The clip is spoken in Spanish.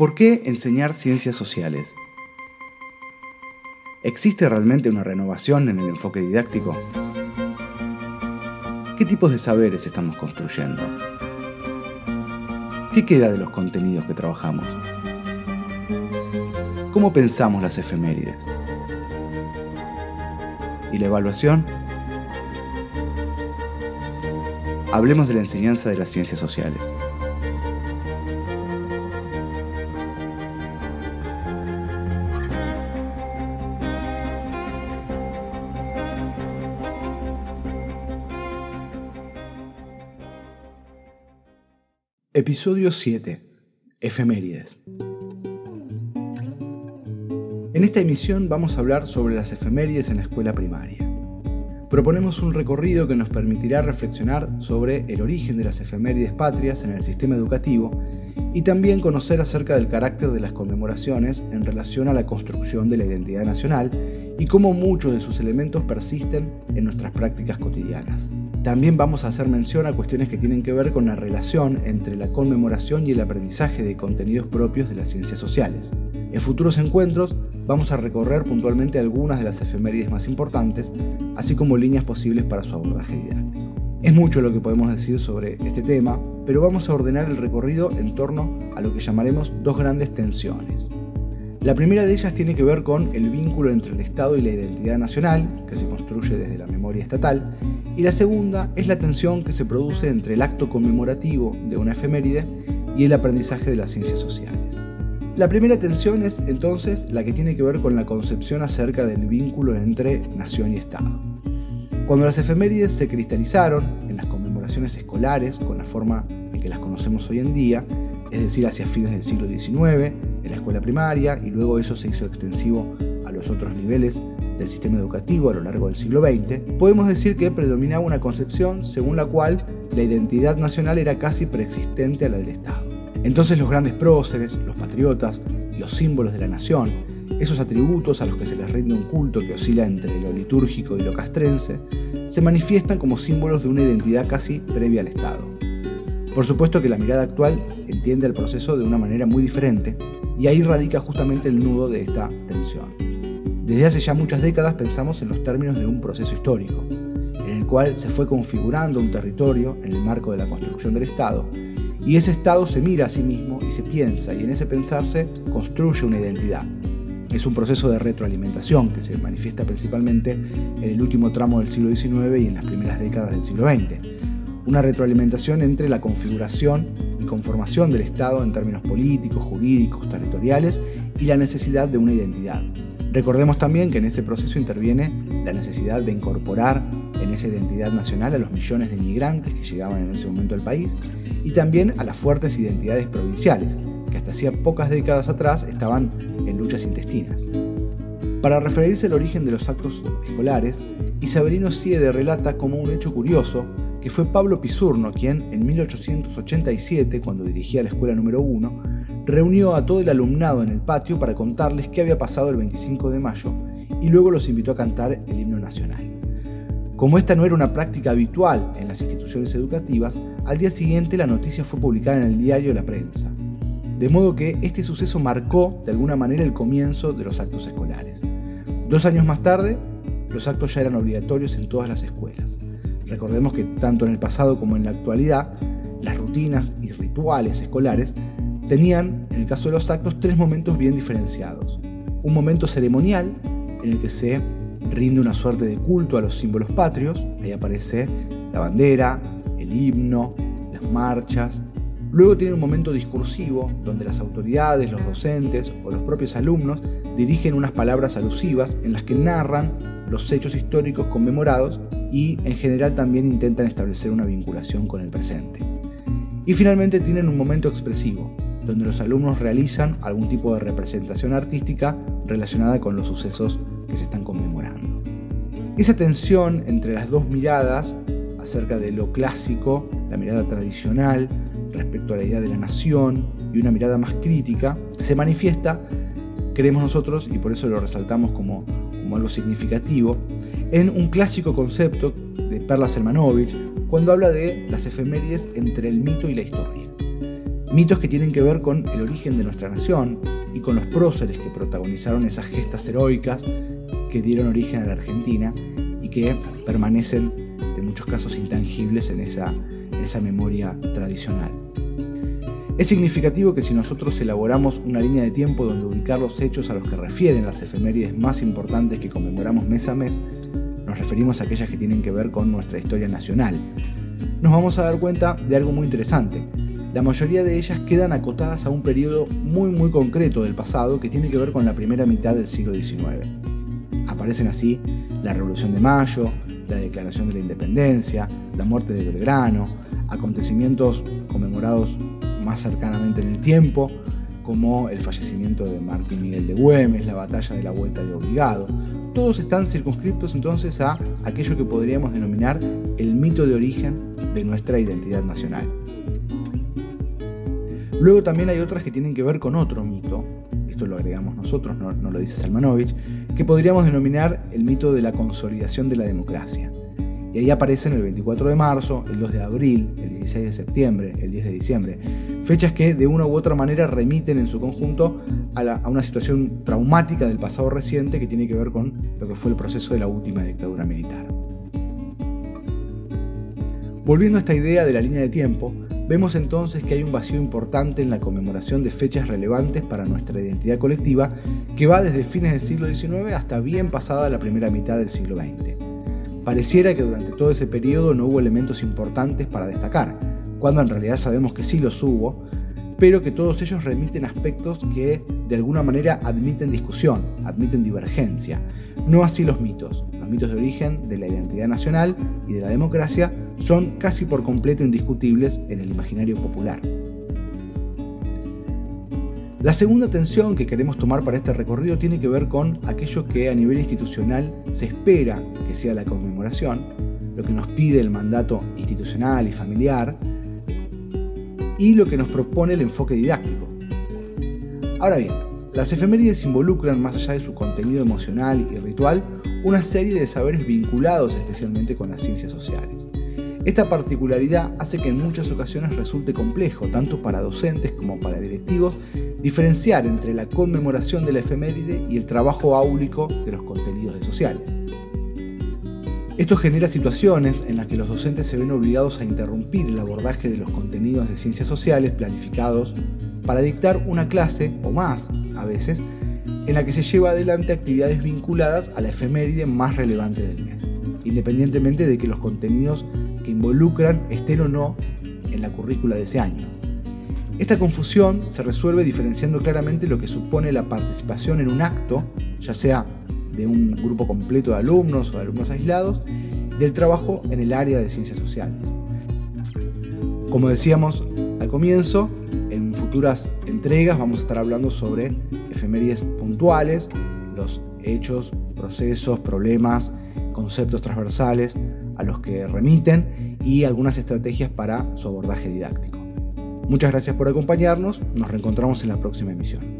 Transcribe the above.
¿Por qué enseñar ciencias sociales? ¿Existe realmente una renovación en el enfoque didáctico? ¿Qué tipos de saberes estamos construyendo? ¿Qué queda de los contenidos que trabajamos? ¿Cómo pensamos las efemérides? ¿Y la evaluación? Hablemos de la enseñanza de las ciencias sociales. Episodio 7. Efemérides. En esta emisión vamos a hablar sobre las efemérides en la escuela primaria. Proponemos un recorrido que nos permitirá reflexionar sobre el origen de las efemérides patrias en el sistema educativo y también conocer acerca del carácter de las conmemoraciones en relación a la construcción de la identidad nacional y cómo muchos de sus elementos persisten en nuestras prácticas cotidianas. También vamos a hacer mención a cuestiones que tienen que ver con la relación entre la conmemoración y el aprendizaje de contenidos propios de las ciencias sociales. En futuros encuentros vamos a recorrer puntualmente algunas de las efemérides más importantes, así como líneas posibles para su abordaje didáctico. Es mucho lo que podemos decir sobre este tema, pero vamos a ordenar el recorrido en torno a lo que llamaremos dos grandes tensiones. La primera de ellas tiene que ver con el vínculo entre el Estado y la identidad nacional, que se construye desde la memoria estatal, y la segunda es la tensión que se produce entre el acto conmemorativo de una efeméride y el aprendizaje de las ciencias sociales. La primera tensión es entonces la que tiene que ver con la concepción acerca del vínculo entre nación y Estado. Cuando las efemérides se cristalizaron en las conmemoraciones escolares con la forma en que las conocemos hoy en día, es decir, hacia fines del siglo XIX, en la escuela primaria, y luego eso se hizo extensivo a los otros niveles del sistema educativo a lo largo del siglo XX, podemos decir que predominaba una concepción según la cual la identidad nacional era casi preexistente a la del Estado. Entonces los grandes próceres, los patriotas, los símbolos de la nación, esos atributos a los que se les rinde un culto que oscila entre lo litúrgico y lo castrense, se manifiestan como símbolos de una identidad casi previa al Estado. Por supuesto que la mirada actual entiende el proceso de una manera muy diferente y ahí radica justamente el nudo de esta tensión. Desde hace ya muchas décadas pensamos en los términos de un proceso histórico, en el cual se fue configurando un territorio en el marco de la construcción del Estado, y ese Estado se mira a sí mismo y se piensa, y en ese pensarse construye una identidad. Es un proceso de retroalimentación que se manifiesta principalmente en el último tramo del siglo XIX y en las primeras décadas del siglo XX. Una retroalimentación entre la configuración y conformación del Estado en términos políticos, jurídicos, territoriales y la necesidad de una identidad. Recordemos también que en ese proceso interviene la necesidad de incorporar en esa identidad nacional a los millones de inmigrantes que llegaban en ese momento al país y también a las fuertes identidades provinciales, que hasta hacía pocas décadas atrás estaban en luchas intestinas. Para referirse al origen de los actos escolares, Isabelino Siede relata como un hecho curioso que fue Pablo Pisurno quien, en 1887, cuando dirigía la escuela número 1, reunió a todo el alumnado en el patio para contarles qué había pasado el 25 de mayo y luego los invitó a cantar el himno nacional. Como esta no era una práctica habitual en las instituciones educativas, al día siguiente la noticia fue publicada en el diario La Prensa. De modo que este suceso marcó de alguna manera el comienzo de los actos escolares. Dos años más tarde, los actos ya eran obligatorios en todas las escuelas. Recordemos que tanto en el pasado como en la actualidad, las rutinas y rituales escolares tenían, en el caso de los actos, tres momentos bien diferenciados. Un momento ceremonial, en el que se rinde una suerte de culto a los símbolos patrios, ahí aparece la bandera, el himno, las marchas. Luego tiene un momento discursivo, donde las autoridades, los docentes o los propios alumnos dirigen unas palabras alusivas en las que narran los hechos históricos conmemorados y en general también intentan establecer una vinculación con el presente. Y finalmente tienen un momento expresivo, donde los alumnos realizan algún tipo de representación artística relacionada con los sucesos que se están conmemorando. Esa tensión entre las dos miradas acerca de lo clásico, la mirada tradicional respecto a la idea de la nación y una mirada más crítica, se manifiesta, creemos nosotros, y por eso lo resaltamos como, como algo significativo, en un clásico concepto de Perla Selmanovich cuando habla de las efemérides entre el mito y la historia. Mitos que tienen que ver con el origen de nuestra nación y con los próceres que protagonizaron esas gestas heroicas que dieron origen a la Argentina y que permanecen en muchos casos intangibles en esa, en esa memoria tradicional. Es significativo que si nosotros elaboramos una línea de tiempo donde ubicar los hechos a los que refieren las efemérides más importantes que conmemoramos mes a mes, nos referimos a aquellas que tienen que ver con nuestra historia nacional, nos vamos a dar cuenta de algo muy interesante. La mayoría de ellas quedan acotadas a un periodo muy muy concreto del pasado que tiene que ver con la primera mitad del siglo XIX. Aparecen así la Revolución de Mayo, la Declaración de la Independencia, la muerte de Belgrano, acontecimientos conmemorados más cercanamente en el tiempo, como el fallecimiento de Martín Miguel de Güemes, la batalla de la Vuelta de Obligado. Todos están circunscriptos entonces a aquello que podríamos denominar el mito de origen de nuestra identidad nacional. Luego también hay otras que tienen que ver con otro mito, esto lo agregamos nosotros, no, no lo dice Salmanovich, que podríamos denominar el mito de la consolidación de la democracia. Y ahí aparecen el 24 de marzo, el 2 de abril, el 16 de septiembre, el 10 de diciembre. Fechas que de una u otra manera remiten en su conjunto a, una situación traumática del pasado reciente que tiene que ver con lo que fue el proceso de la última dictadura militar. Volviendo a esta idea de la línea de tiempo, vemos entonces que hay un vacío importante en la conmemoración de fechas relevantes para nuestra identidad colectiva que va desde fines del siglo XIX hasta bien pasada la primera mitad del siglo XX. Pareciera que durante todo ese periodo no hubo elementos importantes para destacar, cuando en realidad sabemos que sí los hubo, pero que todos ellos remiten aspectos que de alguna manera admiten discusión, admiten divergencia. No así los mitos. Los mitos de origen de la identidad nacional y de la democracia son casi por completo indiscutibles en el imaginario popular. La segunda tensión que queremos tomar para este recorrido tiene que ver con aquello que a nivel institucional se espera que sea la conmemoración, lo que nos pide el mandato institucional y familiar, y lo que nos propone el enfoque didáctico. Ahora bien, las efemérides involucran, más allá de su contenido emocional y ritual, una serie de saberes vinculados especialmente con las ciencias sociales. Esta particularidad hace que en muchas ocasiones resulte complejo, tanto para docentes como para directivos, diferenciar entre la conmemoración de la efeméride y el trabajo áulico de los contenidos de sociales. Esto genera situaciones en las que los docentes se ven obligados a interrumpir el abordaje de los contenidos de ciencias sociales planificados para dictar una clase o más, a veces, en la que se lleva adelante actividades vinculadas a la efeméride más relevante del mes, independientemente de que los contenidos que involucran estén o no en la currícula de ese año. Esta confusión se resuelve diferenciando claramente lo que supone la participación en un acto, ya sea de un grupo completo de alumnos o de alumnos aislados, del trabajo en el área de ciencias sociales. Como decíamos al comienzo, en futuras entregas vamos a estar hablando sobre efemérides puntuales, los hechos, procesos, problemas, conceptos transversales a los que remiten y algunas estrategias para su abordaje didáctico. Muchas gracias por acompañarnos, nos reencontramos en la próxima emisión.